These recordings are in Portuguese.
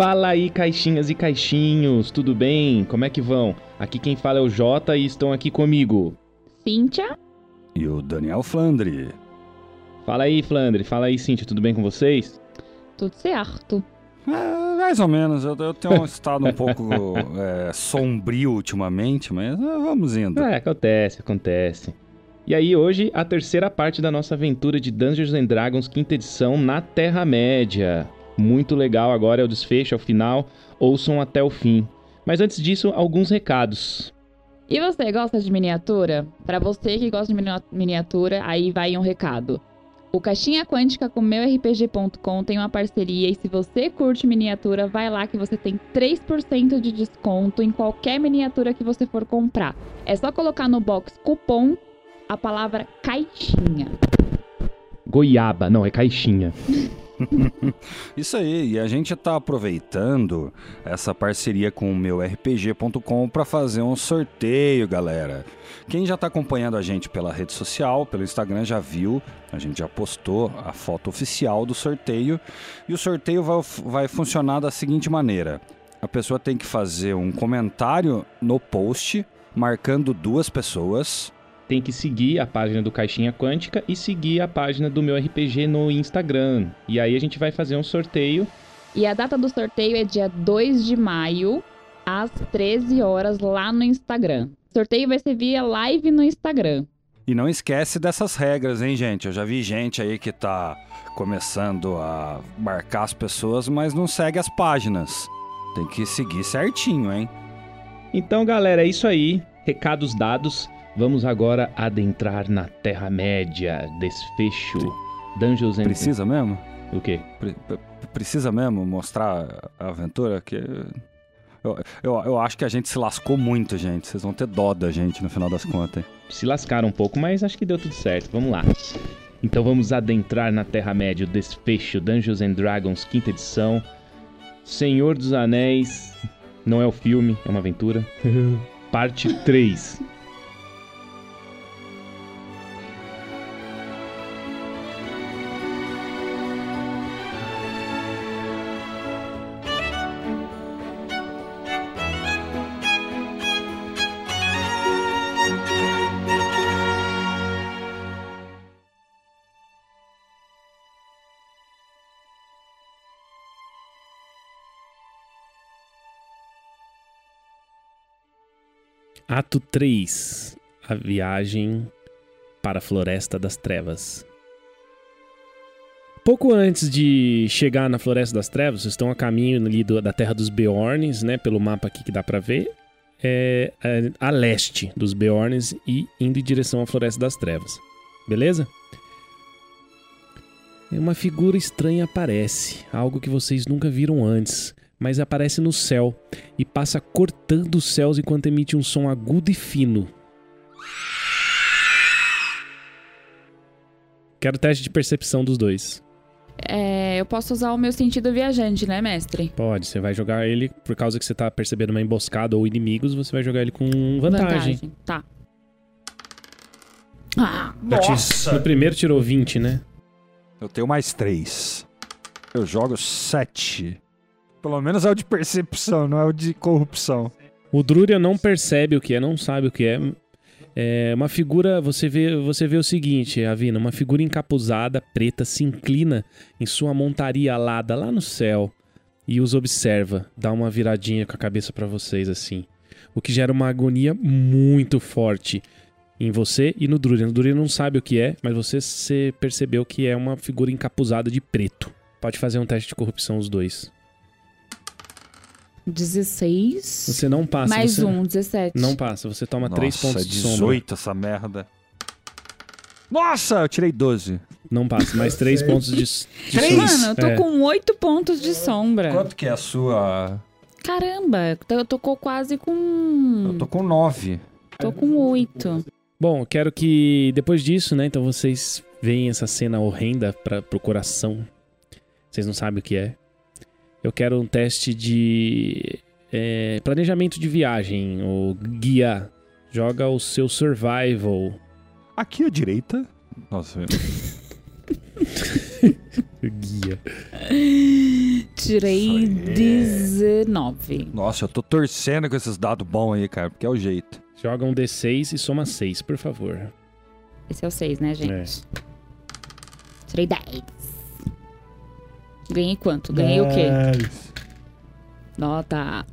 Fala aí, caixinhas e caixinhos, tudo bem? Como é que vão? Aqui quem fala é o Jota e estão aqui comigo. Cíntia. E o Daniel Flandre. Fala aí, Flandre. Fala aí, Cíntia, tudo bem com vocês? Tudo certo. É, mais ou menos. Eu, eu tenho um estado um pouco é, sombrio ultimamente, mas é, vamos indo. É, acontece, acontece. E aí, hoje, a terceira parte da nossa aventura de Dungeons and Dragons, quinta edição, na Terra-média. Muito legal, agora é o desfecho, é o final. Ouçam até o fim. Mas antes disso, alguns recados. E você gosta de miniatura? Para você que gosta de miniatura, aí vai um recado. O Caixinha Quântica com meurpg.com tem uma parceria e se você curte miniatura, vai lá que você tem 3% de desconto em qualquer miniatura que você for comprar. É só colocar no box cupom a palavra caixinha. Goiaba, não, é caixinha. Isso aí, e a gente está aproveitando essa parceria com o meu RPG.com para fazer um sorteio, galera. Quem já está acompanhando a gente pela rede social, pelo Instagram, já viu, a gente já postou a foto oficial do sorteio. E o sorteio vai, vai funcionar da seguinte maneira: a pessoa tem que fazer um comentário no post marcando duas pessoas tem que seguir a página do Caixinha Quântica e seguir a página do meu RPG no Instagram. E aí a gente vai fazer um sorteio. E a data do sorteio é dia 2 de maio, às 13 horas, lá no Instagram. O sorteio vai ser via live no Instagram. E não esquece dessas regras, hein, gente? Eu já vi gente aí que tá começando a marcar as pessoas, mas não segue as páginas. Tem que seguir certinho, hein? Então, galera, é isso aí. Recados dados. Vamos agora adentrar na Terra-média, desfecho, Dungeons and... Precisa mesmo? O quê? Pre precisa mesmo mostrar a aventura? Que... Eu, eu, eu, acho que a gente se lascou muito, gente. Vocês vão ter dó da gente no final das contas. Se lascaram um pouco, mas acho que deu tudo certo. Vamos lá. Então vamos adentrar na Terra-média, o desfecho, Dungeons and Dragons, quinta edição. Senhor dos Anéis, não é o filme, é uma aventura. Parte 3. Ato 3 A viagem para a Floresta das Trevas. Pouco antes de chegar na Floresta das Trevas, vocês estão a caminho ali do, da Terra dos Beornes, né? Pelo mapa aqui que dá para ver. É, é, a leste dos Beornes e indo em direção à Floresta das Trevas. Beleza? Uma figura estranha aparece, algo que vocês nunca viram antes mas aparece no céu e passa cortando os céus enquanto emite um som agudo e fino. Quero teste de percepção dos dois. É, eu posso usar o meu sentido viajante, né, mestre? Pode, você vai jogar ele, por causa que você tá percebendo uma emboscada ou inimigos, você vai jogar ele com vantagem. vantagem. Tá. Ah, nossa! No primeiro tirou 20, né? Eu tenho mais 3. Eu jogo 7. Pelo menos é o de percepção, não é o de corrupção. O Druria não percebe o que é, não sabe o que é. É uma figura, você vê, você vê o seguinte, Avina, uma figura encapuzada, preta, se inclina em sua montaria alada lá no céu e os observa, dá uma viradinha com a cabeça para vocês assim. O que gera uma agonia muito forte em você e no Druria. O Druria não sabe o que é, mas você, você percebeu que é uma figura encapuzada de preto. Pode fazer um teste de corrupção os dois. 16. Você não passa. Mais você... um, 17. Não passa, você toma Nossa, 3 pontos de 18 sombra. essa merda. Nossa, eu tirei 12. Não passa, mais 3 pontos de, de 3? Mano, eu tô é. com 8 pontos de sombra. Quanto que é a sua... Caramba, eu tô quase com... Eu tô com 9. Tô com 8. Bom, quero que depois disso, né, então vocês veem essa cena horrenda pra, pro coração. Vocês não sabem o que é. Eu quero um teste de é, planejamento de viagem, ou guia. Joga o seu survival. Aqui à direita. Nossa. Guia. Tirei Isso aí. 19. Nossa, eu tô torcendo com esses dados bons aí, cara, porque é o jeito. Joga um D6 e soma 6, por favor. Esse é o 6, né, gente? É. Tirei 10. Ganhei quanto? Ganhei o quê? Nota.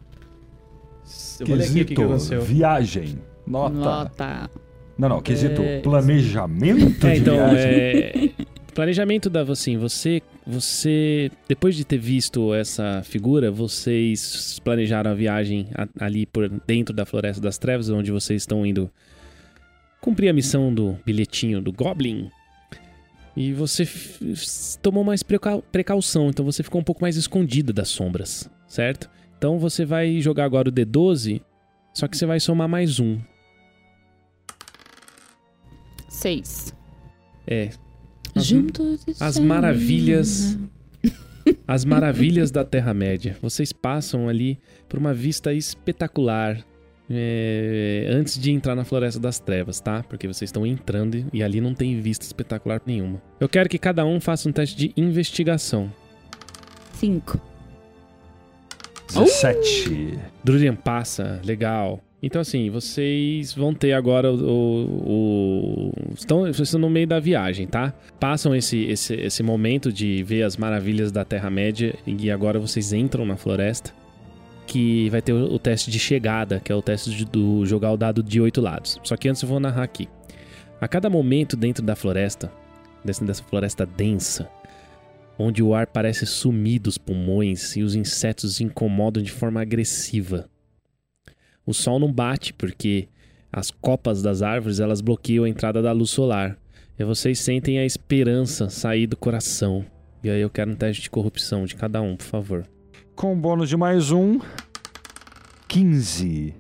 Eu vou ler aqui o que, que aconteceu. viagem. Nota. Nota. Não, não, quesito É, planejamento É, de então, viagem. é, planejamento da assim, você, você, depois de ter visto essa figura, vocês planejaram a viagem a- ali por dentro da Floresta das Trevas, onde vocês estão indo cumprir a missão do bilhetinho do Goblin. E você tomou mais precau- precaução, então você ficou um pouco mais escondido das sombras, certo? Então você vai jogar agora o D12, só que você vai somar mais um. 6. É, As- Juntos. as maravilhas as maravilhas da Terra-média. Vocês passam ali por uma vista espetacular é, antes de entrar na Floresta das Trevas, tá? Porque vocês estão entrando e ali não tem vista espetacular nenhuma. Eu quero que cada um faça um teste de investigação. 5. 17. Drurian passa, legal. Então, assim, vocês vão ter agora o. o- o- estão, vocês estão no meio da viagem, tá? Passam esse, esse, esse momento de ver as maravilhas da Terra-média e agora vocês entram na floresta. Que vai ter o, teste de chegada, que é o teste de- do jogar o dado de oito lados. Só que antes eu vou narrar aqui. A cada momento dentro da floresta, dessa floresta densa, onde o ar parece sumir dos pulmões e os insetos incomodam de forma agressiva. O sol não bate porque as copas das árvores elas bloqueiam a entrada da luz solar. E vocês sentem a esperança sair do coração. E aí eu quero um teste de corrupção de cada um, por favor. Com bônus de mais um. 15.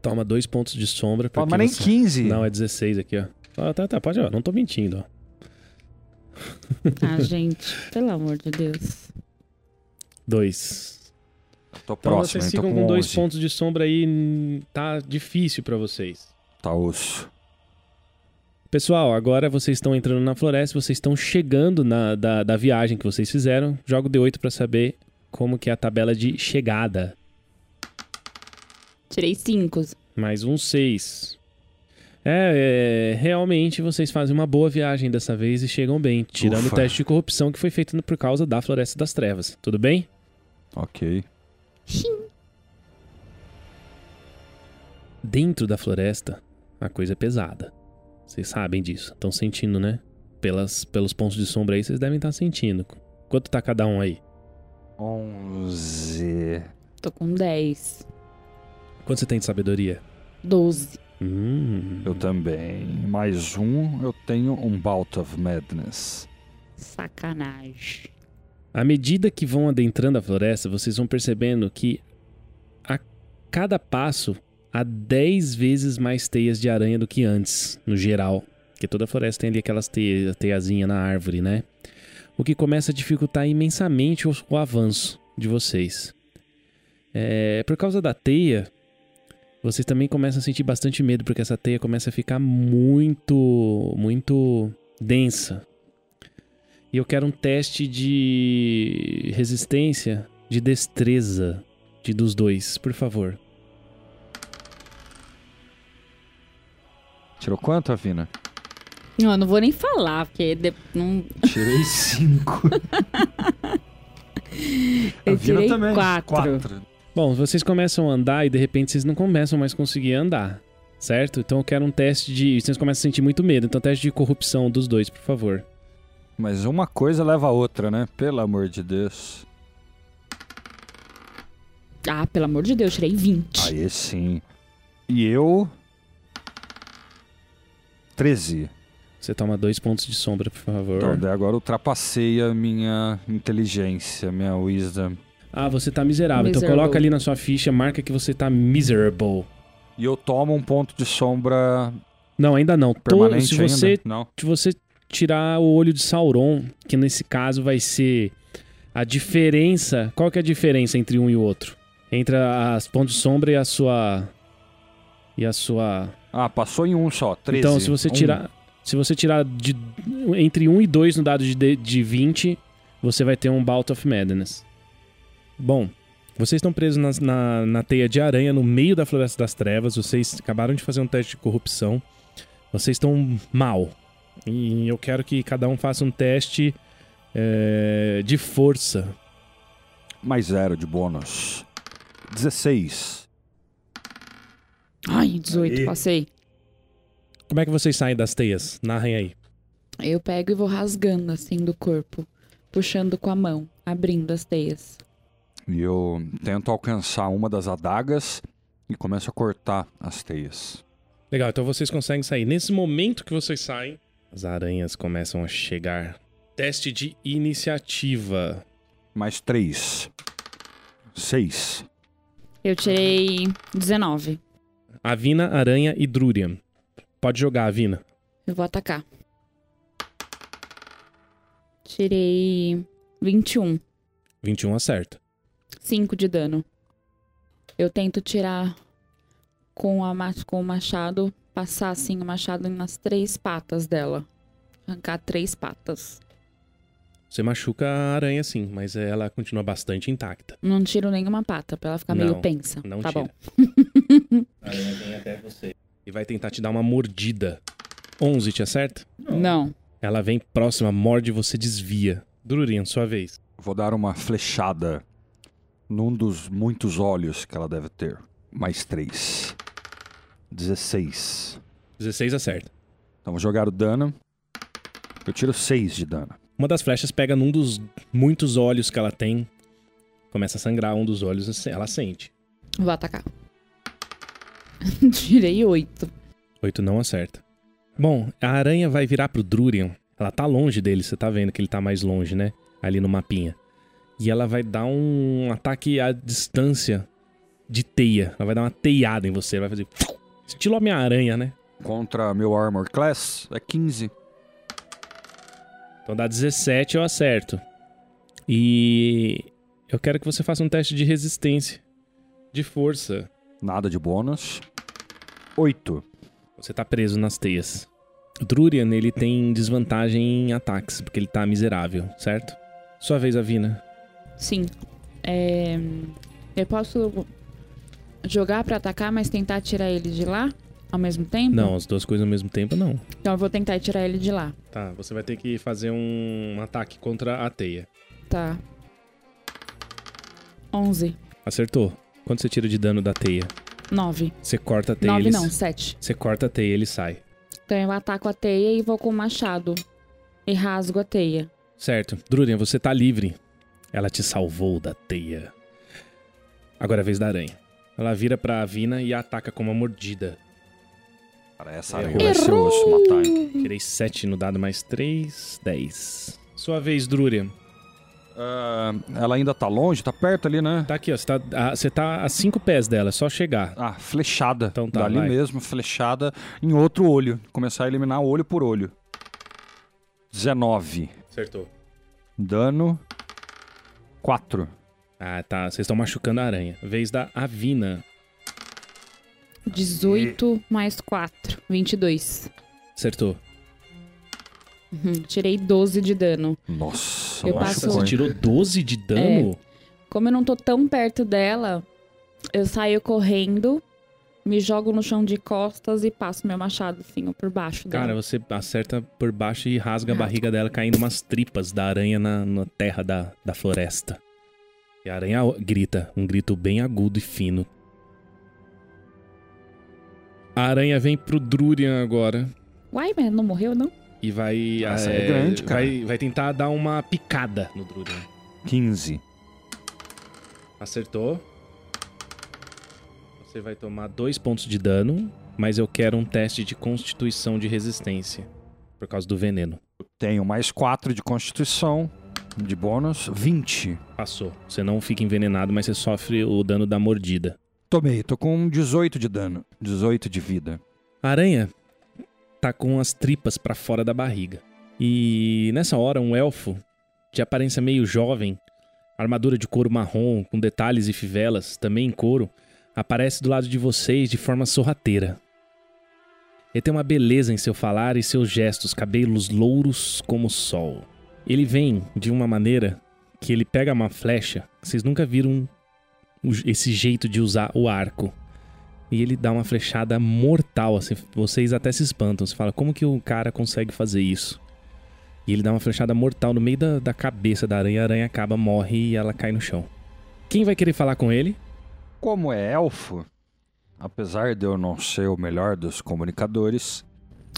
Toma dois pontos de sombra. Pô, Porque mas nem você... 15. Não, é 16 aqui, ó. Ah, tá, tá, pode, ó. Não tô mentindo, ó. Ah, gente, pelo amor de Deus. Dois. Tô Então próximo, vocês ficam com com dois 11. pontos de sombra aí. Tá difícil pra vocês. Tá osso. Pessoal, agora vocês estão entrando na floresta, vocês estão chegando na, da, da viagem que vocês fizeram. Jogo D8 pra saber como que é a tabela de chegada. Tirei 5. Mais um 6. É, é, realmente vocês fazem uma boa viagem dessa vez e chegam bem, tirando Ufa. o teste de corrupção que foi feito por causa da Floresta das Trevas. Tudo bem? Ok. Dentro da floresta, a coisa é pesada. Vocês sabem disso, estão sentindo, né? Pelas, pelos pontos de sombra aí, vocês devem estar sentindo. Quanto tá cada um aí? 11. Tô com 10. Quanto você tem de sabedoria? 12. Hum. Eu também. Mais um, eu tenho um Bout of Madness. Sacanagem. À medida que vão adentrando a floresta, vocês vão percebendo que a cada passo há 10 vezes mais teias de aranha do que antes, no geral. Porque toda floresta tem ali aquelas teias, teiazinha na árvore, né? O que começa a dificultar imensamente o, o avanço de vocês. É, por causa da teia, vocês também começam a sentir bastante medo, porque essa teia começa a ficar muito, muito densa. E eu quero um teste de resistência, de destreza de dos dois, por favor. Tirou quanto, Avina? Não, eu não vou nem falar, porque de- não... Tirei 5. eu tirei 4. Quatro. Bom, vocês começam a andar e de repente vocês não começam mais a conseguir andar, certo? Então eu quero um teste de. Vocês começam a sentir muito medo, então teste de corrupção dos dois, por favor. Mas uma coisa leva a outra, né? Pelo amor de Deus. Ah, pelo amor de Deus, tirei 20. Aí sim. E eu. 13. Você toma dois pontos de sombra, por favor. Então, daí agora ultrapassei a minha inteligência, minha wisdom. Ah, você tá miserável. Então Miserable. coloca ali na sua ficha, marca que você tá miserable. E eu tomo um ponto de sombra Não, ainda não. Permanente se você ainda? Não. se você tirar o olho de Sauron, que nesse caso vai ser a diferença. Qual que é a diferença entre um e o outro? Entre as pontos de sombra e a sua. E a sua. Ah, passou em um só. 13. Então, se você Um. Se você tirar de, entre 1 e 2 no dado de, de- de 20, você vai ter um Bout of Madness. Bom, vocês estão presos nas- na, na teia de aranha no meio da Floresta das Trevas. Vocês acabaram de fazer um teste de corrupção. Vocês estão mal. E eu quero que cada um faça um teste é, de força. Mais zero de bônus. 16. Ai, 18, Aê. passei. Como é que vocês saem das teias? Narrem aí. Eu pego e vou rasgando assim do corpo, puxando com a mão, abrindo as teias. E eu tento alcançar uma das adagas e começo a cortar as teias. Legal, então vocês conseguem sair. Nesse momento que vocês saem, as aranhas começam a chegar. Teste de iniciativa. Mais três. Seis. Eu tirei 19. Avina, Aranha e Drurian. Pode jogar, Avina. Eu vou atacar. Tirei 21. 21 acerta. 5 de dano. Eu tento tirar com, a, ma- com o machado, passar assim o machado nas três patas dela. Arrancar três patas. Você machuca a aranha sim, mas ela continua bastante intacta. Não tiro nenhuma pata pra ela ficar Não, meio pensa. Não tá tira. bom. A aranha vem até você. E vai tentar te dar uma mordida. 11 te acerta? Não. Ela vem próxima, morde e você desvia. Drurian, sua vez. Vou dar uma flechada num dos muitos olhos que ela deve ter. Mais três. 16. 16 acerta. Então vou jogar o dano. Eu tiro 6 de dano. Uma das flechas pega num dos muitos olhos que ela tem. Começa a sangrar um dos olhos, ela sente. Vou atacar. Tirei 8. 8 não acerta. Bom, a aranha vai virar pro Drurian. Ela tá longe dele, você tá vendo que ele tá mais longe, né? Ali no mapinha. E ela vai dar um ataque à distância de teia. Ela vai dar uma teiada em você. Vai fazer. Estilo Homem-Aranha, né? Contra meu Armor Class é 15. Então dá 17, eu acerto. E. Eu quero que você faça um teste de resistência. De força. Nada de bônus. 8. Você tá preso nas teias. O Drurian, ele tem desvantagem em ataques, porque ele tá miserável, certo? Sua vez, Avina. Sim. É, Eu posso jogar pra atacar, mas tentar tirar ele de lá ao mesmo tempo? Não, as duas coisas ao mesmo tempo, não. Então eu vou tentar tirar ele de lá. Tá, você vai ter que fazer um ataque contra a teia. Tá. 11. Acertou. Quanto você tira de dano da teia? 9. Você corta a teia, 9 ele... não, 7. Você corta a teia, ele sai. Então eu ataco a teia e vou com o machado. E rasgo a teia. Certo. Drurian, você tá livre. Ela te salvou da teia. Agora é a vez da aranha. Ela vira pra Avina e a ataca com uma mordida. Cara, essa Errou. aranha vai ser osso matar. Tirei 7 no dado, mais 3, 10. Sua vez, Drurian. Ah, ela ainda tá longe? Tá perto ali, né? Tá aqui, ó. Você tá, a, você tá a 5 pés dela, é só chegar. Ah, flechada. Então tá, Dali vai. mesmo, flechada em outro olho. Começar a eliminar olho por olho. 19. Acertou. Dano. 4. Ah, tá. Vocês estão machucando a aranha. Vez da Avina. 18 mais 4. 22. Acertou. Uhum, Tirei 12 de dano. Nossa, Eu machucou, passo- Você tirou 12 de dano? Como eu não tô tão perto dela, eu saio correndo, me jogo no chão de costas e passo meu machado assim, por baixo dela. Cara, você acerta por baixo e rasga a barriga dela, caindo umas tripas da aranha na, na terra da, da floresta. E a aranha grita, um grito bem agudo e fino. A aranha vem pro Drurian agora Uai, mas não morreu, não? E vai. Essa eh, é grande, cara. Vai, vai tentar dar uma picada no Drurian. 15. Acertou. Você vai tomar dois pontos de dano, mas eu quero um teste de constituição de resistência. Por causa do veneno. Tenho mais 4 de constituição. De bônus. 20. Passou. Você não fica envenenado, mas você sofre o dano da mordida. Tomei, tô com 18 de dano. 18 de vida. Aranha tá com as tripas pra fora da barriga. E nessa hora, um elfo, de aparência meio jovem, armadura de couro marrom, com detalhes e fivelas, também em couro, aparece do lado de vocês de forma sorrateira. Ele tem uma beleza em seu falar e seus gestos, cabelos louros como o sol. Ele vem de uma maneira que ele pega uma flecha. Vocês nunca viram esse jeito de usar o arco. E ele dá uma flechada mortal, assim, vocês até se espantam. Você fala, como que o cara consegue fazer isso? E ele dá uma flechada mortal no meio da, da cabeça da aranha, a aranha acaba, morre e ela cai no chão. Quem vai querer falar com ele? Como é elfo, apesar de eu não ser o melhor dos comunicadores,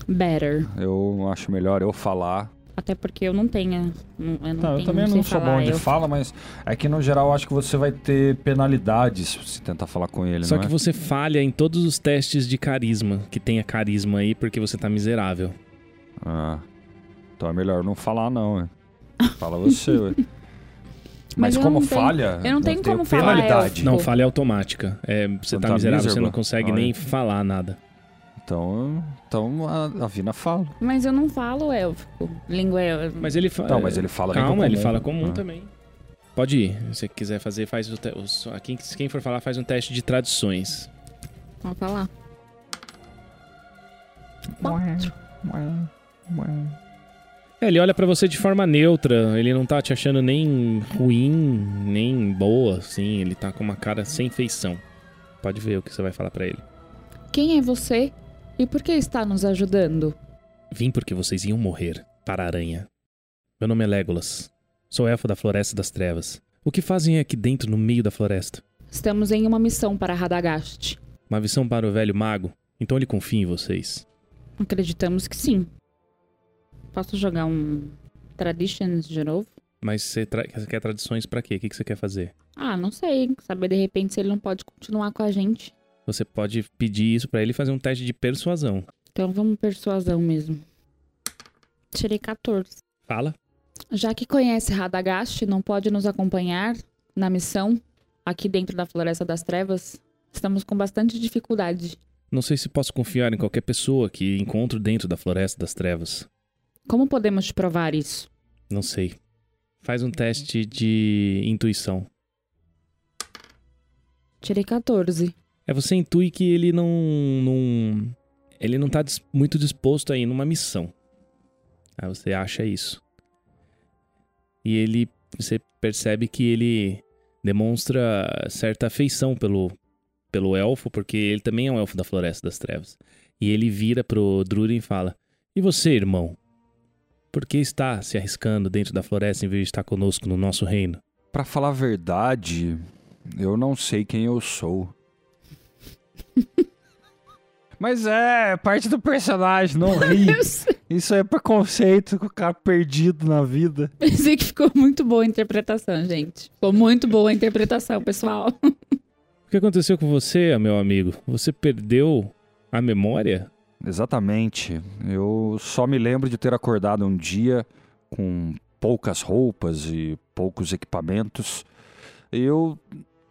Better. eu acho melhor eu falar. Até porque eu não tenho. não- Eu, não Não, eu tenho, também não sei sou falar, bom de eu- fala, mas é que no geral eu acho que você vai ter penalidades se tentar falar com ele, Só não que é? você falha em todos os testes de carisma, que tenha carisma aí, porque você tá miserável. Ah, então é melhor não falar não, ué. Fala você, ué. Mas, eu como não tenho- falha, eu não tenho como falar penalidade. Não, falha automática. É, você Quando tá tá miserável, você não consegue Olha. nem falar nada. Então, então a, a Vina fala. Mas eu não falo élfico. Língua é. Mas ele fala. Não, mas ele fala Calma, ele comum. fala comum Ah. também. Pode ir. Se você quiser fazer, faz o te... os- quem, quem for falar, faz um teste de tradições. Pode falar. É, ele olha pra você de forma neutra, ele não tá te achando nem ruim, nem boa, assim, ele tá com uma cara sem feição. Pode ver o que você vai falar pra ele. Quem é você? E por que está nos ajudando? Vim porque vocês iam morrer, para a aranha. Meu nome é Legolas. Sou elfo da Floresta das Trevas. O que fazem aqui dentro, no meio da floresta? Estamos em uma missão para Radagast. Uma visão para o velho mago? Então ele confia em vocês. Acreditamos que sim. Posso jogar um Traditions de novo? Mas você, tra- você quer tradições pra quê? O que você quer fazer? Ah, não sei. Saber de repente se ele não pode continuar com a gente. Você pode pedir isso pra ele e fazer um teste de persuasão. Então vamos persuasão mesmo. Tirei 14. Fala. Já que conhece Radagast, não pode nos acompanhar na missão aqui dentro da Floresta das Trevas? Estamos com bastante dificuldade. Não sei se posso confiar em qualquer pessoa que encontro dentro da Floresta das Trevas. Como podemos provar isso? Não sei. Faz um teste de intuição. Tirei 14. É você intui que ele não. não ele não tá muito disposto a ir numa missão. Aí você acha isso. E ele. Você percebe que ele demonstra certa afeição pelo, pelo elfo, porque ele também é um elfo da Floresta das Trevas. E ele vira pro Drurin e fala: E você, irmão? Por que está se arriscando dentro da floresta em vez de estar conosco no nosso reino? Pra falar a verdade, eu não sei quem eu sou. Mas é, parte do personagem, não ri. Isso é preconceito com o cara perdido na vida. pensei que ficou muito boa a interpretação, gente. Ficou muito boa a interpretação, pessoal. O que aconteceu com você, meu amigo? Você perdeu a memória? Exatamente. Eu só me lembro de ter acordado um dia com poucas roupas e poucos equipamentos. Eu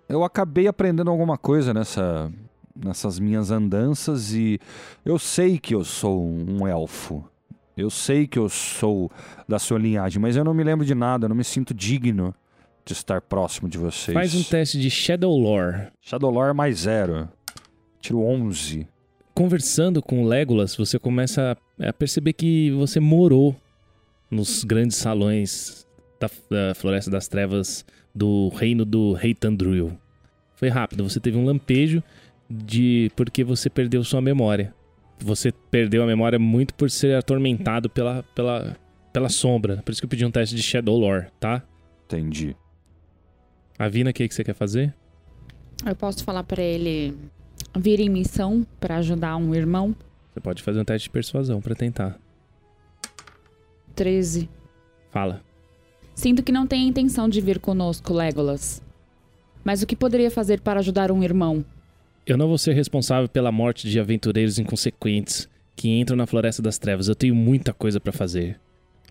eu acabei aprendendo alguma coisa nessa nessas minhas andanças e eu sei que eu sou um elfo. Eu sei que eu sou da sua linhagem, mas eu não me lembro de nada, eu não me sinto digno de estar próximo de vocês. Faz um teste de Shadow Lore. Shadowlore mais zero. Tiro 11. Conversando com o Legolas, você começa a a perceber que você morou nos grandes salões da, da Floresta das Trevas do reino do Rei Tandruil. Foi rápido, você teve um lampejo de porque você perdeu sua memória. Você perdeu a memória muito por ser atormentado pela, pela, pela sombra. Por isso que eu pedi um teste de Shadow Lore, tá? Entendi. Avina, o que, que você quer fazer? Eu posso falar pra ele vir em missão pra ajudar um irmão? Você pode fazer um teste de persuasão pra tentar. 13. Fala. Sinto que não tem intenção de vir conosco, Legolas. Mas o que poderia fazer para ajudar um irmão? Eu não vou ser responsável pela morte de aventureiros inconsequentes que entram na Floresta das Trevas. Eu tenho muita coisa pra fazer.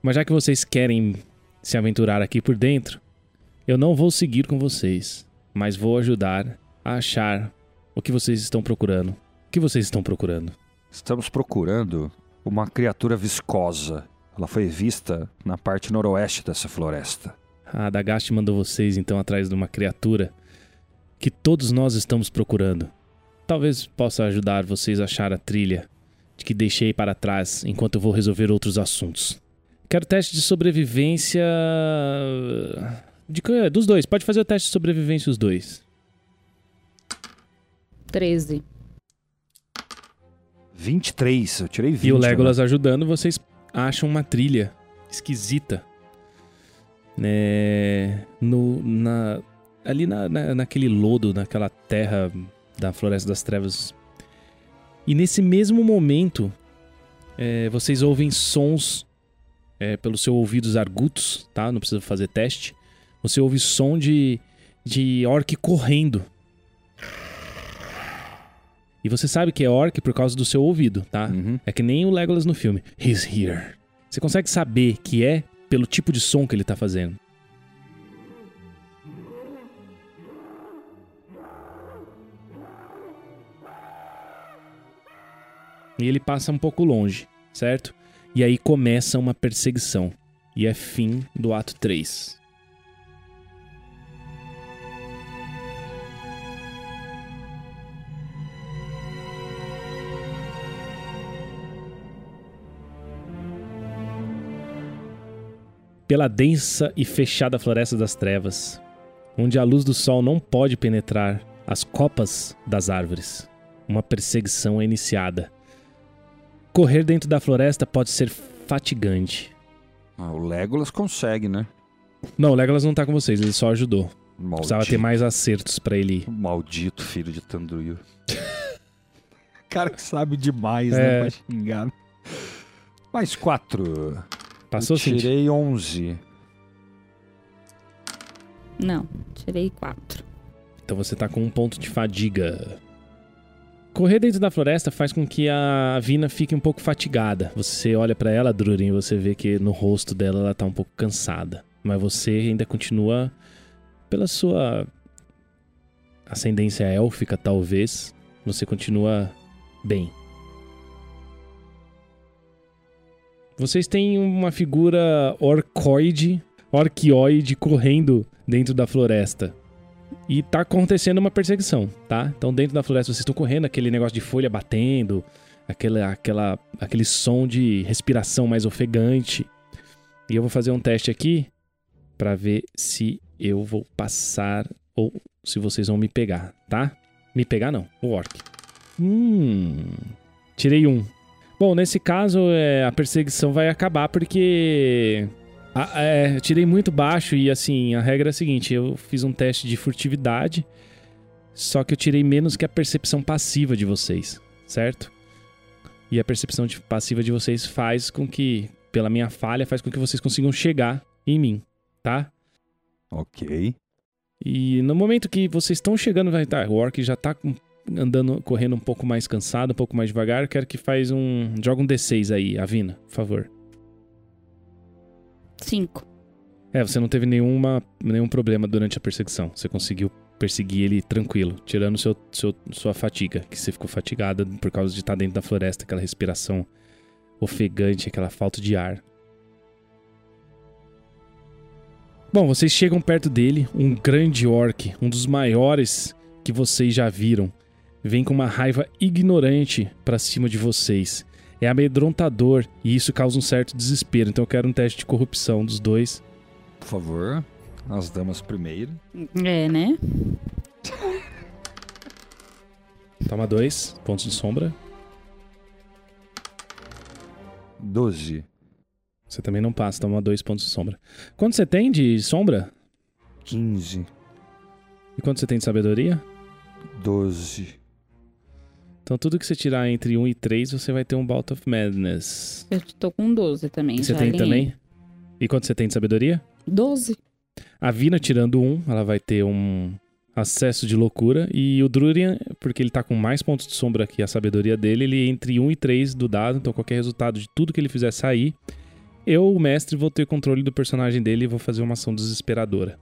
Mas já que vocês querem se aventurar aqui por dentro, eu não vou seguir com vocês, mas vou ajudar a achar o que vocês estão procurando. O que vocês estão procurando? Estamos procurando uma criatura viscosa. Ela foi vista na parte noroeste dessa floresta. A Dagast mandou vocês então atrás de uma criatura que todos nós estamos procurando. Talvez possa ajudar vocês a achar a trilha que deixei para trás enquanto eu vou resolver outros assuntos. Quero teste de sobrevivência. De, dos dois, pode fazer o teste de sobrevivência os dois. 13. 23, eu tirei 20. E o Legolas ajudando, vocês acham uma trilha esquisita. É, no, na, ali na, na, naquele lodo, naquela terra da Floresta das Trevas. E nesse mesmo momento, é, vocês ouvem sons é, pelo seu ouvidos argutos, tá? Não precisa fazer teste. Você ouve som de, de orc correndo. E você sabe que é orc por causa do seu ouvido, tá? Uhum. É que nem o Legolas no filme. He's here. Você consegue saber que é pelo tipo de som que ele tá fazendo. E ele passa um pouco longe, certo? E aí começa uma perseguição. E é fim do ato 3. Pela densa e fechada floresta das trevas, onde a luz do sol não pode penetrar as copas das árvores, uma perseguição é iniciada. Correr dentro da floresta pode ser fatigante. Ah, o Legolas consegue, né? Não, o Legolas não tá com vocês, ele só ajudou. Maldito, Precisava ter mais acertos pra ele. Maldito filho de Tandruil. Cara que sabe demais, É. né? Pra xingar. Mais quatro. Passou, Eu? Tirei 11. Não, tirei 4. Então você tá com um ponto de fadiga. Correr dentro da floresta faz com que a Vina fique um pouco fatigada. Você olha pra ela, Drurin, e você vê que no rosto dela ela tá um pouco cansada. Mas você ainda continua, pela sua ascendência élfica, talvez, você continua bem. Vocês têm uma figura orcoide, orquioide correndo dentro da floresta. E tá acontecendo uma perseguição, tá? Então dentro da floresta vocês estão correndo, aquele negócio de folha batendo, aquela, aquela, aquele som de respiração mais ofegante. E eu vou fazer um teste aqui pra ver se eu vou passar ou se vocês vão me pegar, tá? Me pegar não, o orc. Hum. Tirei um. Bom, nesse caso é, a perseguição vai acabar porque é, eu tirei muito baixo e assim, a regra é a seguinte: eu fiz um teste de furtividade, só que eu tirei menos que a percepção passiva de vocês, certo? E a percepção de- passiva de vocês faz com que, pela minha falha, faz com que vocês consigam chegar em mim, tá? Ok. E no momento que vocês estão chegando, vai tá, o orc já tá andando, correndo um pouco mais cansado, um pouco mais devagar. Quero que faz um. Joga um D6 aí, Avina, por favor. 5. É, você não teve nenhuma, nenhum problema durante a perseguição. Você conseguiu perseguir ele tranquilo, tirando seu, seu, sua fatiga, que você ficou fatigada por causa de estar dentro da floresta, aquela respiração ofegante, aquela falta de ar. Bom, vocês chegam perto dele, um grande orc, um dos maiores que vocês já viram, vem com uma raiva ignorante pra cima de vocês. É amedrontador e isso causa um certo desespero. Então eu quero um teste de corrupção dos dois. Por favor, as damas primeiro. É, né? Toma dois pontos de sombra. 12. Você também não passa, toma dois pontos de sombra. Quanto você tem de sombra? 15. E quanto você tem de sabedoria? 12. Então tudo que você tirar entre 1 e 3, você vai ter um Bout of Madness. Eu tô com 12 também. Você já tem alinhei. também? E quanto você tem de sabedoria? 12. A Vina tirando um, ela vai ter um acesso de loucura. E o Drurian, porque ele tá com mais pontos de sombra que a sabedoria dele, ele entre 1 e 3 do dado. Então qualquer resultado de tudo que ele fizer sair, eu, o mestre, vou ter controle do personagem dele e vou fazer uma ação desesperadora.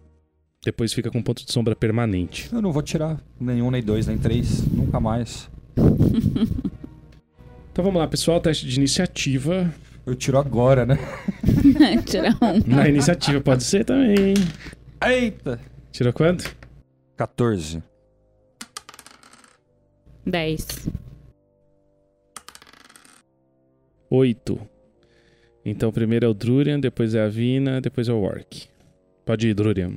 Depois fica com ponto de sombra permanente. Eu não vou tirar nenhum, nem dois, nem três. Nunca mais. Então vamos lá, pessoal. Teste de iniciativa. Eu tiro agora, né? Tirar um. Na iniciativa pode ser também. Eita! Tirou quanto? 14. 10. 8. Então primeiro é o Drurian, depois é a Vina, depois é o Orc. Pode ir, Drurian.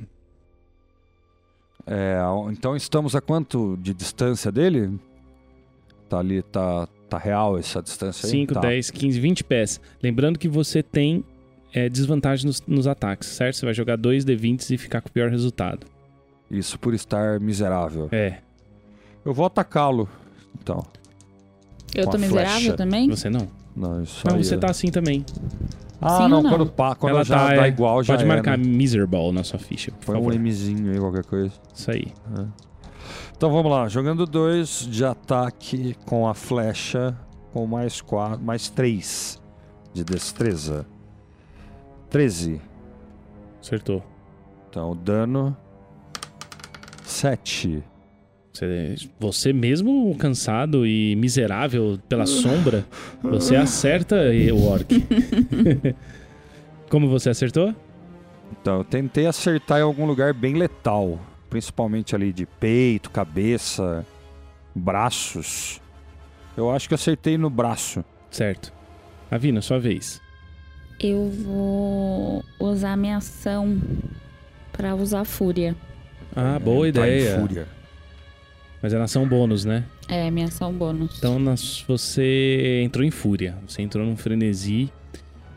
É, então estamos a quanto de distância dele? Tá ali, tá, tá real essa distância aí? 5, tá. 10, 15, 20 pés. Lembrando que você tem é, desvantagem nos, nos ataques, certo? Você vai jogar 2 D20 e ficar com o pior resultado. Isso por estar miserável. É, Eu vou atacá-lo. Então. Eu Com tô miserável flecha. também? você não. Não, isso Mas aí você é- tá assim também. Ah, Sim não, não? quando, pá, quando Ela já tá, dá é, igual, já Pode é, marcar né? Miserable na sua ficha, por Põe um favor. Mzinho aí, qualquer coisa. Isso aí. Então vamos lá, jogando dois de ataque com a flecha, com mais quatro, mais três de destreza. 13. Acertou. Então, dano 7. Você, você mesmo cansado e miserável pela sombra, você acerta o orc. Como você acertou? Então, eu tentei acertar em algum lugar bem letal, principalmente ali de peito, cabeça, braços. Eu acho que eu acertei no braço. Certo. Avina, sua vez. Eu vou usar minha ação pra usar fúria. Ah, boa Tá em ideia. fúria. Mas é nação bônus, né? É, minha ação bônus. Então nas- você entrou em fúria. Você entrou num frenesi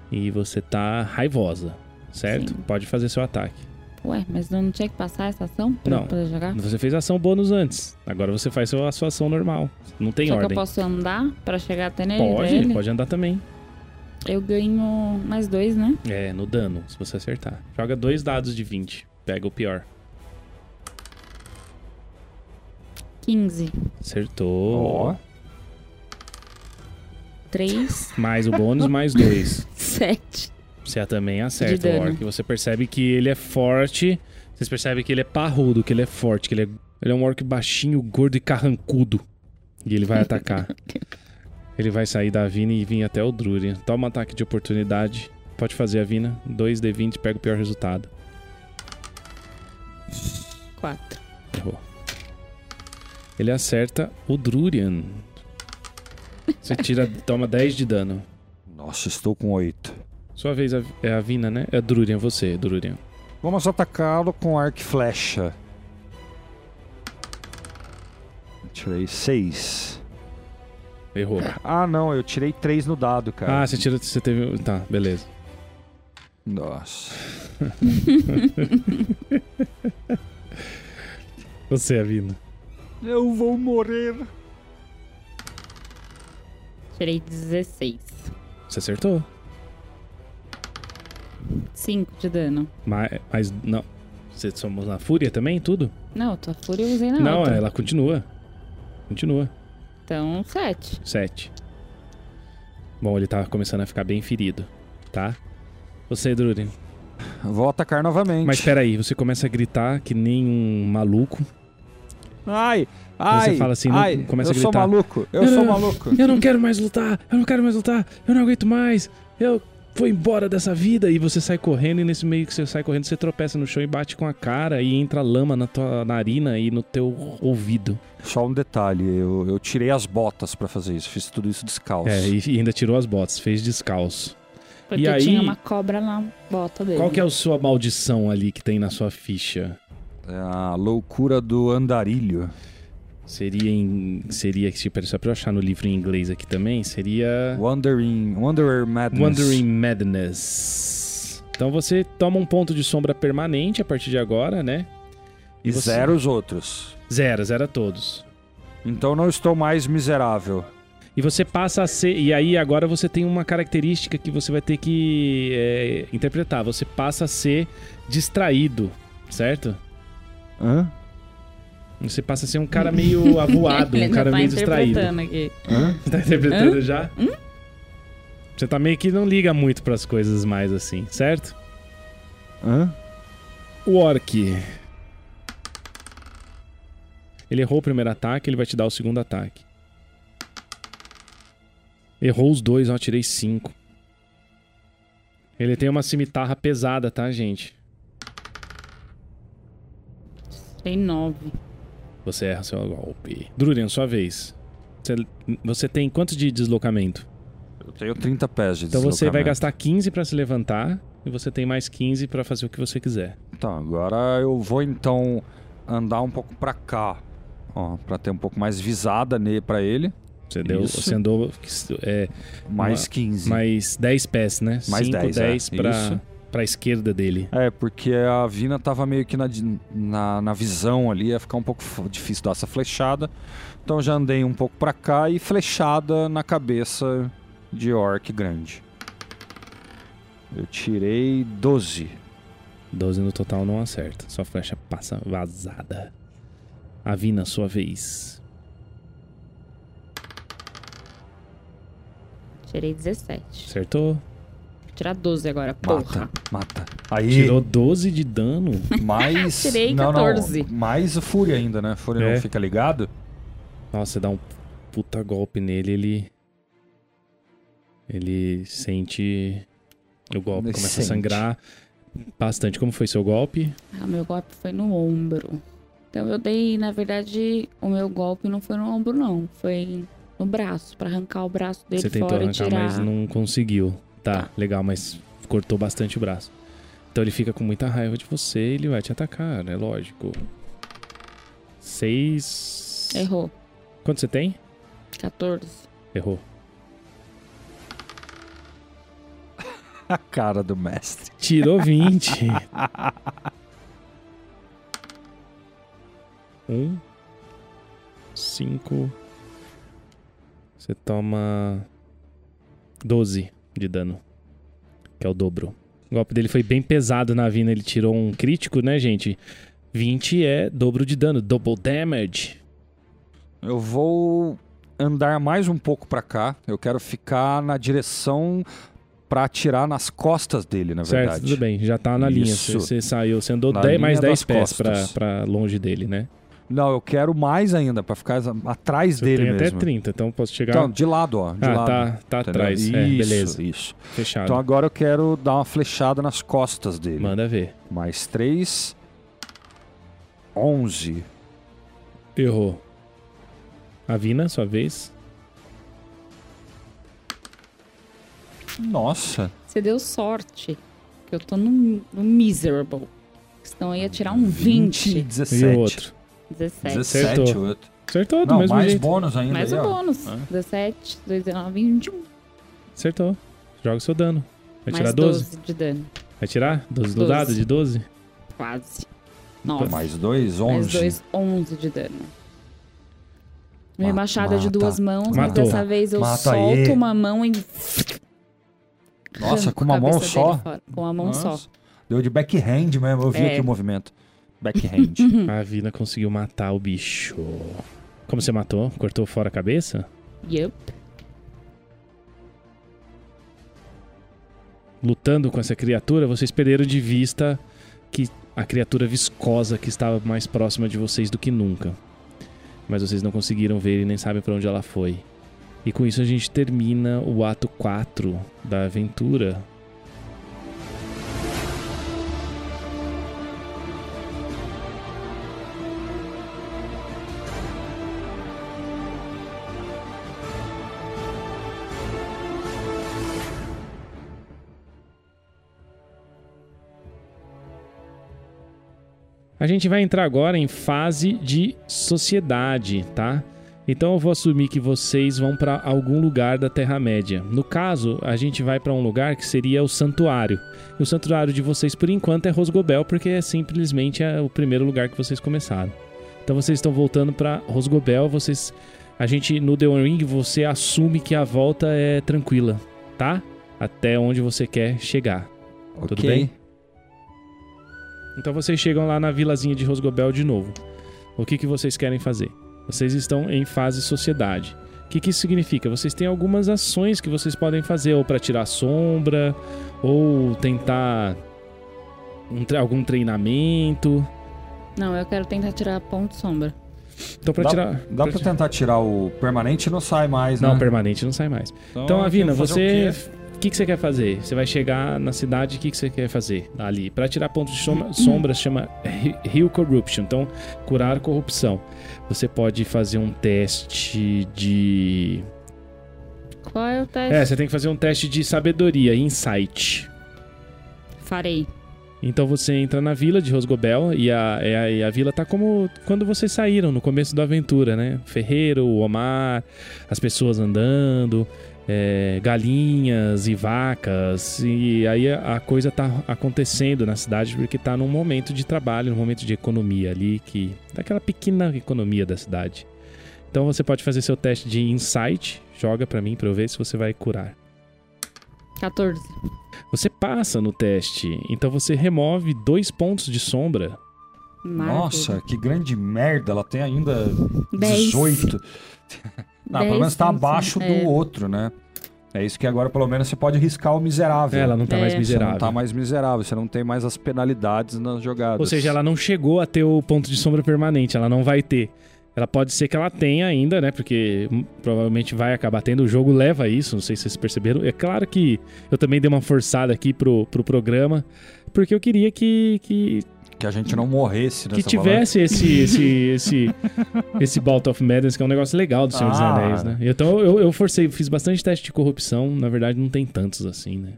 e você tá raivosa, certo? Sim. Pode fazer seu ataque. Ué, mas não tinha que passar essa ação pra Não. poder jogar? Você fez ação bônus antes. Agora você faz sua, a sua ação normal. Não tem Só que ordem. eu posso andar pra chegar até nele? Pode, nele? pode andar também. Eu ganho mais dois, né? É, no dano, se você acertar. Joga dois dados de 20. Pega o pior. 15. Acertou. Ó. 3, Mais o bônus, mais dois. 7. Você também acerta o orc. Você percebe que ele é forte. Vocês percebem que ele é parrudo, que ele é forte, que ele é, ele é um orc baixinho, gordo e carrancudo. E ele vai atacar. ele vai sair da Vina e vir até o Drurian. Toma um ataque de oportunidade. Pode fazer a Vina. 2d20, pega o pior resultado. 4. Errou. Ele acerta o Drurian. Você tira, toma 10 de dano. Nossa, estou com 8. Sua vez a- é a Vina, né? É Drurian, você, Drurian. Vamos atacá-lo com arco e flecha. Tirei 6. Errou. Ah, não, eu tirei 3 no dado, cara. Ah, você tira. Você teve. Tá, beleza. Nossa. Você, Avina. Eu vou morrer. Tirei 16. Você acertou. 5 de dano. Mas, mas não. Você somos na fúria também, tudo? Não, tua fúria eu usei na não, outra. ela continua. Continua. Então, 7. 7. Bom, ele tá começando a ficar bem ferido, tá? Você, Drurian. Vou atacar novamente. Mas peraí, você começa a gritar que nem um maluco. Ai, ai, fala assim, não- ai, começa eu a sou gritar. maluco, eu Não, sou não, maluco. Eu não quero mais lutar, eu não quero mais lutar, eu não aguento mais. Eu vou embora dessa vida. E você sai correndo, e nesse meio que você sai correndo, você tropeça no chão e bate com a cara e entra lama na tua narina e no teu ouvido. Só um detalhe, eu, eu tirei as botas pra fazer isso, fiz tudo isso descalço. É, e, e ainda tirou as botas, fez descalço. Porque E aí- tinha uma cobra na bota dele. Qual que é a sua maldição ali que tem na sua ficha? É a loucura do andarilho. Seria em. Seria, tipo, só pra eu achar no livro em inglês aqui também, seria. Wandering, Wanderer Madness. Wandering Madness. Então você toma um ponto de sombra permanente a partir de agora, né? E você? zero os outros. Zero, zero a todos. Então não estou mais miserável. E você passa a ser. E aí agora você tem uma característica que você vai ter que é, interpretar. Você passa a ser distraído, certo? Hã? Você passa a ser um cara meio avoado, um cara tá meio distraído. interpretando aqui. Hã? Você tá interpretando já? Você tá meio que não liga muito pras coisas mais assim, certo? Hã? O Orc. Ele errou o primeiro ataque, ele vai te dar o segundo ataque. Errou os dois, ó, tirei cinco. Ele tem uma cimitarra pesada, tá, gente? Tem 9. Você erra seu golpe. Drurian, sua vez. Você, você tem quanto de deslocamento? Eu tenho 30 pés de Então você vai deslocamento. gastar 15 pra se levantar e você tem mais 15 pra fazer o que você quiser. Tá, agora eu vou então andar um pouco pra cá. Ó, pra ter um pouco mais visada ne para ele. Você, deu, Isso. você andou é, Mais Uma- 15. mais 10 pés, né? Mais 5, 10, é. 10 pra, Isso. Pra esquerda dele. É, porque a Vina tava meio que na, na, na visão ali, ia ficar um pouco difícil dar essa flechada. Então eu já andei um pouco pra cá e flechada na cabeça de orc grande. Eu tirei 12. 12 no total não acerta. Sua flecha passa vazada. Avina, sua vez. Tirei 17. Acertou? Vou tirar 12 agora, porra. Mata, mata. Aí, Tirou 12 de dano. mais... Tirei não, 14. Não, mais o Fúria ainda, né? Fúria É. não fica ligado? Nossa, você dá um puta golpe nele, ele. Ele sente. O golpe Ele começa a sente. sangrar bastante. Como foi seu golpe? Ah, meu golpe foi no ombro. Então eu dei, na verdade, o meu golpe não foi no ombro, não. Foi no braço, pra arrancar o braço dele você tentou fora e arrancar, tirar. mas não conseguiu. Tá, legal, mas cortou bastante o braço. Então ele fica com muita raiva de você e ele vai te atacar, é lógico. Seis. Errou. Quanto você tem? 14. Errou. A cara do mestre. Tirou 20. um. Cinco. Você toma 12 de dano. Que é o dobro. O golpe dele foi bem pesado na vina. Ele tirou um crítico, né, gente? 20 é dobro de dano. Double damage. Eu vou andar mais um pouco pra cá. Eu quero ficar na direção pra atirar nas costas dele, na certo, verdade. tudo bem. Já tá na linha. Você, Isso. você saiu. Você andou Na 10, mais linha 10 das pés pra longe dele, né? Não, eu quero mais ainda, pra ficar atrás Você dele tem mesmo. até 30, então posso chegar. Então, de lado, ó. De ah, lado. tá, tá entendeu? atrás. Isso, É, beleza. isso. Fechado. Então agora eu quero dar uma flechada nas costas dele. Manda ver. Mais três. 11. Errou. Avina, sua vez. Nossa. Você deu sorte. Que eu tô no, no miserable. Senão eu ia tirar um 20. E 17. o outro? 17. 17 Acertou. o outro. Acertou, do Não, mesmo mais jeito. bônus ainda. Mais aí, o ó. bônus. É. 17, 2, 19, 21. Acertou. Joga o seu dano. Vai mais tirar 12? 12 de dano. Vai tirar? 12 do 12. dado de 12? Quase. 9. Mais dois, 11. Mais 2, 11 de dano. Minha Ma- machada de mata. duas mãos, mas Matou. dessa vez eu Mata solto aí. uma mão e. Nossa, arranco com uma mão cabeça só? fora. Com uma mão só. Nossa. Deu de backhand mesmo, eu vi É. aqui o movimento. Backhand. A Avina conseguiu matar o bicho. Como você matou? Cortou fora a cabeça? Yup. Lutando com essa criatura, vocês perderam de vista que a criatura viscosa que estava mais próxima de vocês do que nunca. Mas vocês não conseguiram ver e nem sabem para onde ela foi. E com isso a gente termina o ato 4 da aventura. A gente vai entrar agora em fase de sociedade, tá? Então eu vou assumir que vocês vão para algum lugar da Terra-média. No caso, a gente vai para um lugar que seria o santuário. E o santuário de vocês, por enquanto, é Rosgobel, porque é simplesmente é o primeiro lugar que vocês começaram. Então vocês estão voltando para Rosgobel. Vocês, a gente no The One Ring, você assume que a volta é tranquila, tá? Até onde você quer chegar. Tudo Ok. bem? Então vocês chegam lá na vilazinha de Rosgobel de novo. O que, que vocês querem fazer? Vocês estão em fase sociedade. O que, que isso significa? Vocês têm algumas ações que vocês podem fazer, ou para tirar sombra, ou tentar um algum treinamento. Não, eu quero tentar tirar ponto sombra. Então, para Dá, tirar. dá pra pra- tentar tirar o permanente e não sai mais, Não, né? permanente não sai mais. Então, Então, Avina, você. O que, que você quer fazer? Você vai chegar na cidade, o que, que você quer fazer ali? Para tirar pontos de soma- sombra, chama He- Heal Corruption. Então, curar corrupção. Você pode fazer um teste de Qual é o teste? É, você tem que fazer um teste de sabedoria, insight. Farei. Então você entra na vila de Rosgobel e a, e a, e a vila tá como quando vocês saíram no começo da aventura, né? Ferreiro, o Omar, as pessoas andando, é, galinhas e vacas. E aí a, coisa tá acontecendo na cidade porque tá num momento de trabalho, num momento de economia ali, que daquela pequena economia da cidade. Então você pode fazer seu teste de insight, joga pra mim pra eu ver se você vai curar. 14. Você passa no teste, então você remove dois pontos de sombra. Maravilha. Nossa, que grande merda. Ela tem ainda Dez. 18. Não, pelo Dez menos tá abaixo é. do outro, né? É isso que agora, pelo menos, você pode riscar o miserável. Ela não tá É. mais Você Você miserável. não tá mais miserável, você não tem mais as penalidades nas jogadas. Ou seja, ela não chegou a ter o ponto de sombra permanente, ela não vai ter. Ela pode ser que ela tenha ainda, né? Porque hum, provavelmente vai acabar tendo. O jogo leva a isso, não sei se vocês perceberam. É claro que eu também dei uma forçada aqui pro, pro programa, porque eu queria que, que, Que a gente não morresse que nessa tivesse esse, esse, esse, esse Bout of Madness, que é um negócio legal do Senhor dos Ah. Anéis, né? Então eu, eu forcei, fiz bastante teste de corrupção, na verdade não tem tantos assim, né?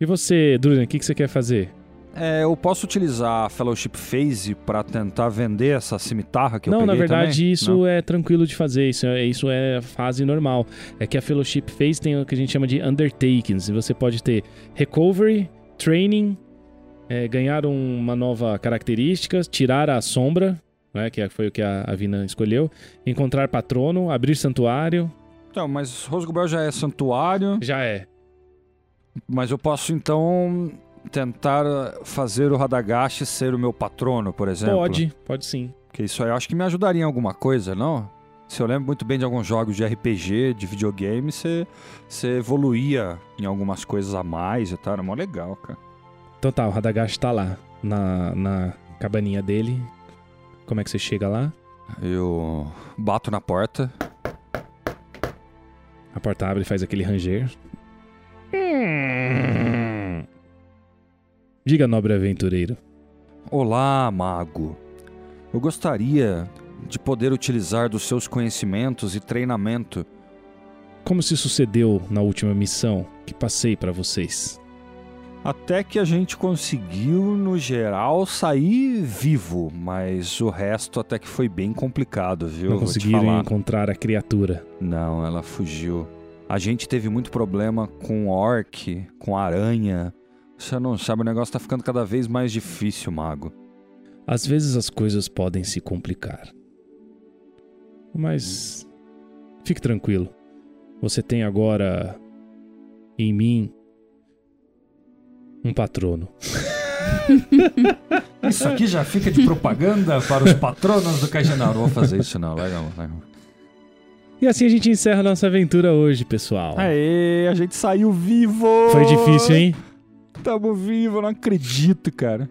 E você, Durian, o que, que você quer fazer? É, eu posso utilizar a Fellowship Phase pra tentar vender essa cimitarra que eu não, peguei na verdade, também? isso Não? é tranquilo de fazer. Isso é, isso é a fase normal. É que a Fellowship Phase tem o que a gente chama de Undertakings. E você pode ter Recovery, Training, é, ganhar uma nova característica, tirar a sombra, né, que foi o que a, a Vina escolheu, encontrar patrono, abrir santuário. Então, mas Rosgobel já é santuário, Já é. mas eu posso então tentar fazer o Radagash ser o meu patrono, por exemplo. Pode, pode sim. Porque isso aí eu acho que me ajudaria em alguma coisa, não? Se eu lembro muito bem de alguns jogos de RPG, de videogame, você evoluía em algumas coisas a mais e tal. Era mó legal, cara. Então tá, o Radagast tá lá, na, na cabaninha dele. Como é que você chega lá? Eu bato na porta. A porta abre e faz aquele ranger. Diga, nobre aventureiro. Olá, mago. Eu gostaria de poder utilizar dos seus conhecimentos e treinamento. Como se sucedeu na última missão que passei pra vocês? Até que a gente conseguiu, no geral, sair vivo, mas o resto até que foi bem complicado, viu? Não conseguiram encontrar a criatura. Não, ela fugiu. A gente teve muito problema com orc, com aranha. Você não sabe, o negócio tá ficando cada vez mais difícil, mago. Às vezes as coisas podem se complicar. Mas fique tranquilo. Você tem agora em mim um patrono. Isso aqui já fica de propaganda para os patronos do Cajinal. Não vou fazer isso não, legal, legal. E assim a gente encerra a nossa aventura hoje, pessoal. Aê, a gente saiu vivo! Foi difícil, hein? Tamo vivo, não acredito, cara.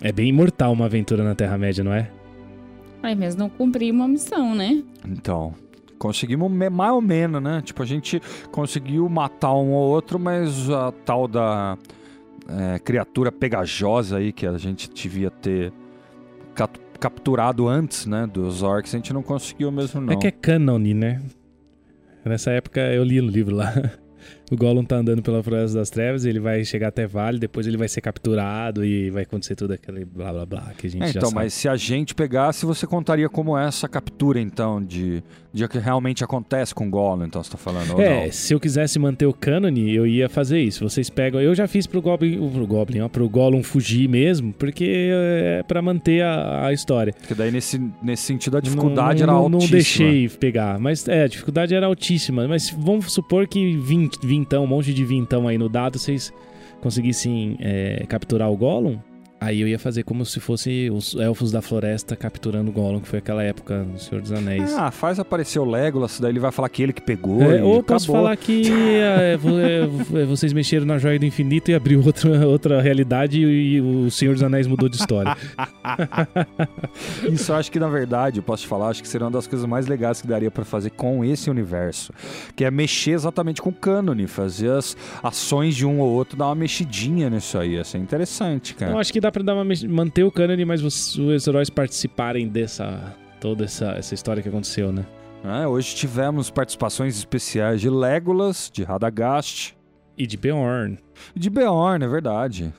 É bem imortal uma aventura na Terra-média, não é? Ai, mas não cumpri uma missão, né? Então, conseguimos mais ou menos, né? Tipo, a gente conseguiu matar um ou outro, mas a tal da é, criatura pegajosa aí que a gente devia ter cap- capturado antes, né? Dos orcs, a gente não conseguiu mesmo, não. É que é canon, né? Nessa época eu li no livro lá. O Gollum tá andando pela Floresta das Trevas, ele vai chegar até Vale, depois ele vai ser capturado e vai acontecer tudo aquele blá blá blá que a gente É, já então, sabe. mas se a gente pegasse, você contaria como é essa captura, então, de, de o que realmente acontece com o Gollum, então, você tá falando, É, não? se eu quisesse manter o cânone, eu ia fazer isso. Vocês pegam. Eu já fiz pro Goblin, pro Goblin, ó, pro Gollum fugir mesmo, porque é pra manter a, a história. Porque daí, nesse, nesse sentido, a dificuldade não, era não, altíssima. Não deixei pegar. Mas é, a dificuldade era altíssima. Mas vamos supor que 20, vintão, um monte de vintão aí no dado, vocês conseguissem é, capturar o Gollum. Aí eu ia fazer como se fosse os elfos da floresta capturando o Gollum, que foi aquela época do Senhor dos Anéis. Ah, faz aparecer o Legolas, daí ele vai falar que ele que pegou É, e ou eu posso acabou. falar que é, vo- é, vocês mexeram na joia do infinito e abriu outra, outra realidade e, o Senhor dos Anéis mudou de história. Isso eu acho que, na verdade, eu posso te falar, acho que seria uma das coisas mais legais que daria pra fazer com esse universo. Que é mexer exatamente com o cânone, fazer as ações de um ou outro, dar uma mexidinha nisso aí. Ia ser interessante, cara. Eu acho que dá pra dar uma manter o cânone, mas os, os heróis participarem dessa. toda essa, essa história que aconteceu, né? né? Hoje tivemos participações especiais de Legolas, de Radagast E de Beorn. e de Beorn, é verdade.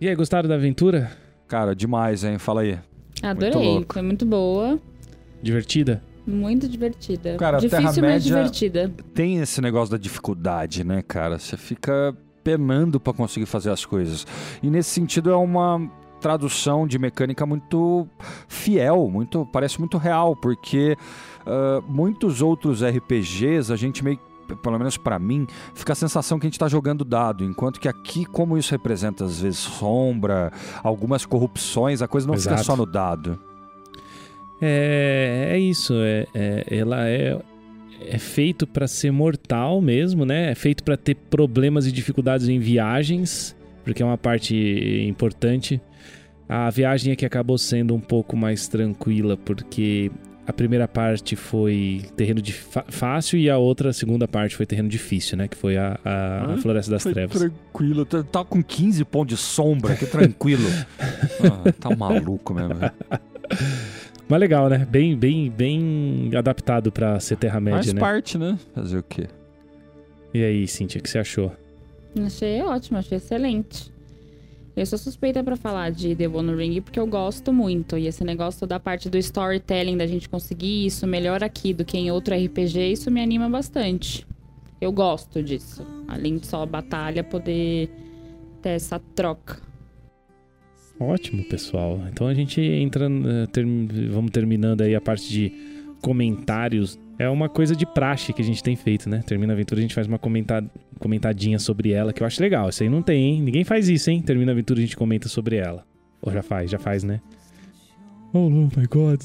E aí, gostaram da aventura? Cara, demais, hein? Fala aí. Adorei, louco. foi muito boa, Divertida? muito divertida. Cara, Difícil, mas Terra-média- divertida. Tem esse negócio da dificuldade, né, cara? Você fica penando pra conseguir fazer as coisas. E nesse sentido é uma tradução de mecânica muito fiel, muito parece muito real, porque ah, muitos outros RPGs a gente meio pelo menos pra mim, fica a sensação que a gente tá jogando dado, enquanto que aqui, como isso representa às vezes sombra, algumas corrupções, a coisa não fica Exato. só no dado. É, é isso. É, é- ela é, é feito pra ser mortal mesmo, né? É feito pra ter problemas e dificuldades em viagens, porque é uma parte importante. A viagem aqui acabou sendo um pouco mais tranquila, porque a primeira parte foi terreno fácil e a outra, a segunda parte, foi terreno difícil, né? Que foi a, a- a Ah, Floresta das Trevas. tranquilo, tá, tá com 15 pontos de sombra, que tranquilo. Ah, tá maluco mesmo. Mas legal, né? Bem, bem, bem adaptado pra ser Terra-média, Faz né? parte, né? Fazer o quê? E aí, Cintia, o que você achou? Achei ótimo, achei excelente. Eu sou suspeita pra falar de The One Ring porque eu gosto muito. E esse negócio da parte do storytelling, da gente conseguir isso melhor aqui do que em outro RPG, isso me anima bastante. Eu gosto disso. Além de só a batalha, poder ter essa troca. Ótimo, pessoal. Então a gente entra, eh, term- vamos terminando aí a parte de comentários. É uma coisa de praxe que a gente tem feito, né? Termina a aventura, a gente faz uma comenta- comentadinha sobre ela, que eu acho legal. Isso aí não tem, hein? Ninguém faz isso, hein? Termina a aventura, a gente comenta sobre ela. Ou já faz, já faz, né? Oh, my God.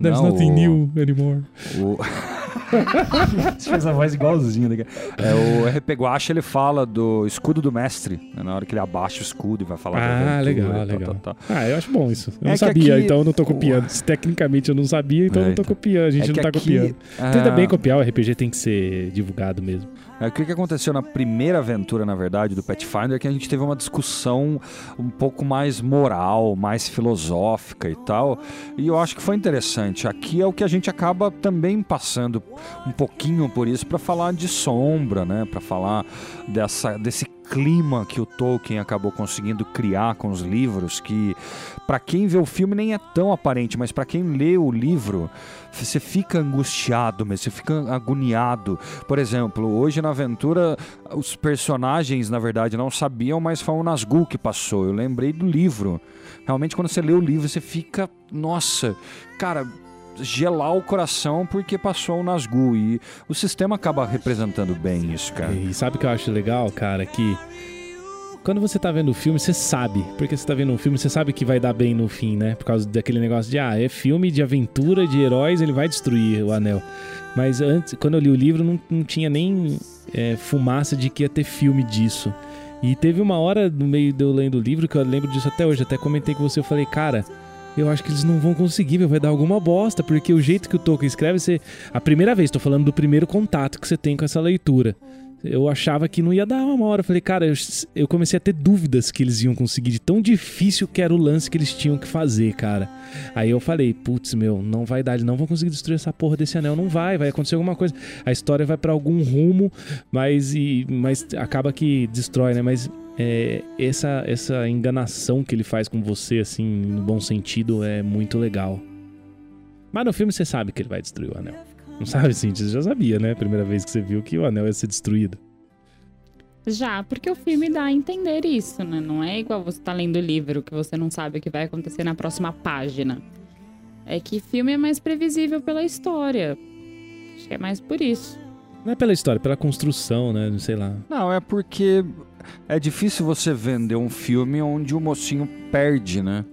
There's Não, nothing o- new anymore. O... Você fez a voz igualzinha. Né? É, o RP Guacha, ele fala do escudo do mestre. né? Na hora que ele abaixa o escudo e vai falar Ah, legal, legal. Ah, eu acho bom isso. Eu É não sabia, aqui- então eu não tô copiando. Se Tecnicamente eu não sabia, então eu É, não tô então. copiando. A gente É não tá aqui, copiando. ah, Tenta bem copiar, o RPG tem que ser divulgado mesmo. É, o que, que aconteceu na primeira aventura, na verdade, do Pathfinder, é que a gente teve uma discussão um pouco mais moral, mais filosófica e tal. E eu acho que foi interessante. Aqui é o que a gente acaba também passando um pouquinho por isso para falar de sombra, né? Para falar dessa, desse clima que o Tolkien acabou conseguindo criar com os livros, que para quem vê o filme nem é tão aparente, mas para quem lê o livro, você fica angustiado, mas você fica agoniado. Por exemplo, hoje na aventura, os personagens, na verdade, não sabiam, mas foi o Nazgûl que passou. Eu lembrei do livro. Realmente, quando você lê o livro, você fica, nossa, cara, gelar o coração porque passou o Nazgûl. E o sistema acaba representando bem isso, cara. E sabe o que eu acho legal, cara? Que quando você tá vendo o filme, você sabe. Porque você tá vendo um filme, você sabe que vai dar bem no fim, né? Por causa daquele negócio de, ah, é filme de aventura, de heróis, ele vai destruir o anel. Mas antes, quando eu li o livro, não, não tinha nem é, fumaça de que ia ter filme disso. E teve uma hora no meio de eu lendo o livro que eu lembro disso até hoje. Até comentei com você, eu falei, cara, eu acho que eles não vão conseguir, meu, vai dar alguma bosta, porque o jeito que o Tolkien escreve, você. A primeira vez, tô falando do primeiro contato que você tem com essa leitura. Eu achava que não ia dar uma hora. Eu falei, cara, eu, eu comecei a ter dúvidas que eles iam conseguir, de tão difícil que era o lance que eles tinham que fazer, cara. Aí eu falei, putz, meu, não vai dar, eles não vão conseguir destruir essa porra desse anel, não vai, vai acontecer alguma coisa. A história vai pra algum rumo, mas, e, mas acaba que destrói, né? Mas é, essa, essa enganação que ele faz com você, assim, no bom sentido, é muito legal. Mas no filme você sabe que ele vai destruir o anel. Não sabe, sim, você já sabia, né? Primeira vez que você viu que o anel ia ser destruído. Já, porque o filme dá a entender isso, né? Não é igual você tá lendo o livro, que você não sabe o que vai acontecer na próxima página. É que filme é mais previsível pela história. Acho que é mais por isso. Não é pela história, pela construção, né? Não sei lá. Não, é porque é difícil você vender um filme onde o mocinho perde, né?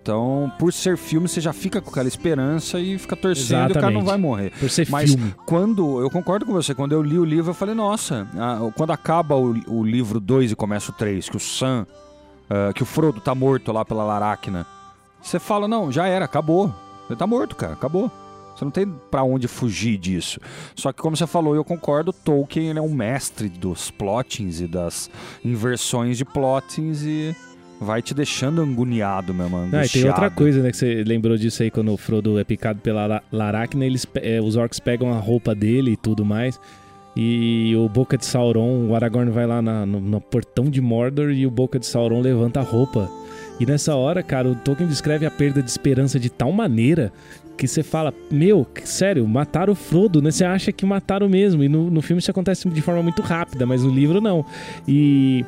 Então, por ser filme, você já fica com aquela esperança e fica torcendo e o cara não Exatamente. vai morrer. Por ser Mas filme. quando, eu concordo com você, quando eu li o livro, eu falei, nossa, ah, quando acaba o, o livro 2 e começa o 3, que o Sam, ah, que o Frodo tá morto lá pela Laracna, você fala, não, já era, acabou. Ele tá morto, cara, acabou. Você não tem pra onde fugir disso. Só que como você falou, eu concordo, Tolkien ele é um mestre dos plottings e das inversões de plottings e vai te deixando agoniado mesmo, Ah, e tem outra coisa, né? Que você lembrou disso aí quando o Frodo é picado pela La- Laracna, eles, é, os orcs pegam a roupa dele e tudo mais. E o Boca de Sauron, o Aragorn vai lá na- no, no portão de Mordor e o Boca de Sauron levanta a roupa. E nessa hora, cara, o Tolkien descreve a perda de esperança de tal maneira que você fala, meu, sério, mataram o Frodo, né? Você acha que mataram mesmo. E no, no filme isso acontece de forma muito rápida, mas no livro não. E,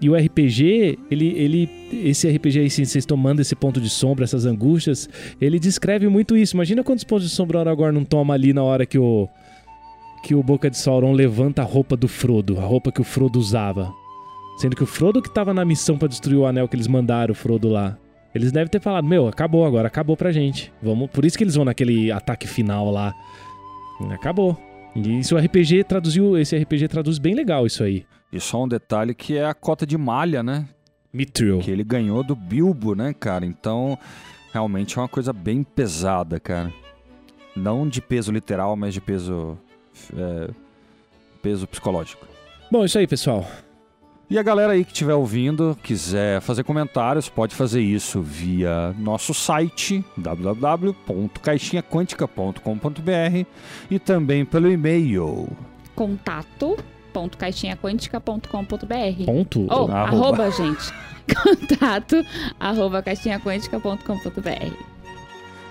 e o RPG, ele, ele, esse RPG aí, vocês tomando esse ponto de sombra, essas angústias, ele descreve muito isso. Imagina quantos pontos de sombra o Aragorn não toma ali na hora que o que o Boca de Sauron levanta a roupa do Frodo, a roupa que o Frodo usava. Sendo que o Frodo que tava na missão pra destruir o anel que eles mandaram o Frodo lá. Eles devem ter falado, meu, acabou agora, acabou pra gente. Vamos, por isso que eles vão naquele ataque final lá. Acabou. E isso o RPG traduziu, esse RPG traduz bem legal isso aí. E só um detalhe que é a cota de malha, né? Mithril. Que ele ganhou do Bilbo, né, cara? Então, realmente é uma coisa bem pesada, cara. Não de peso literal, mas de peso. é, peso psicológico. Bom, isso aí, pessoal. E a galera aí que estiver ouvindo, quiser fazer comentários, pode fazer isso via nosso site www.caixinhaquântica.com.br e também pelo e-mail. Contato.caixinhaquântica.com.br Ponto. Oh, Arroba. arroba, gente. Contato arroba caixinhaquântica.com.br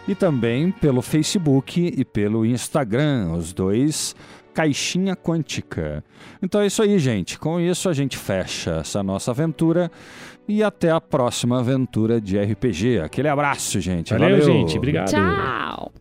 E também pelo Facebook e pelo Instagram, os dois Caixinha Quântica. Então é isso aí, gente. Com isso a gente fecha essa nossa aventura e até a próxima aventura de RPG. Aquele abraço, gente. Valeu, gente. Obrigado. Tchau!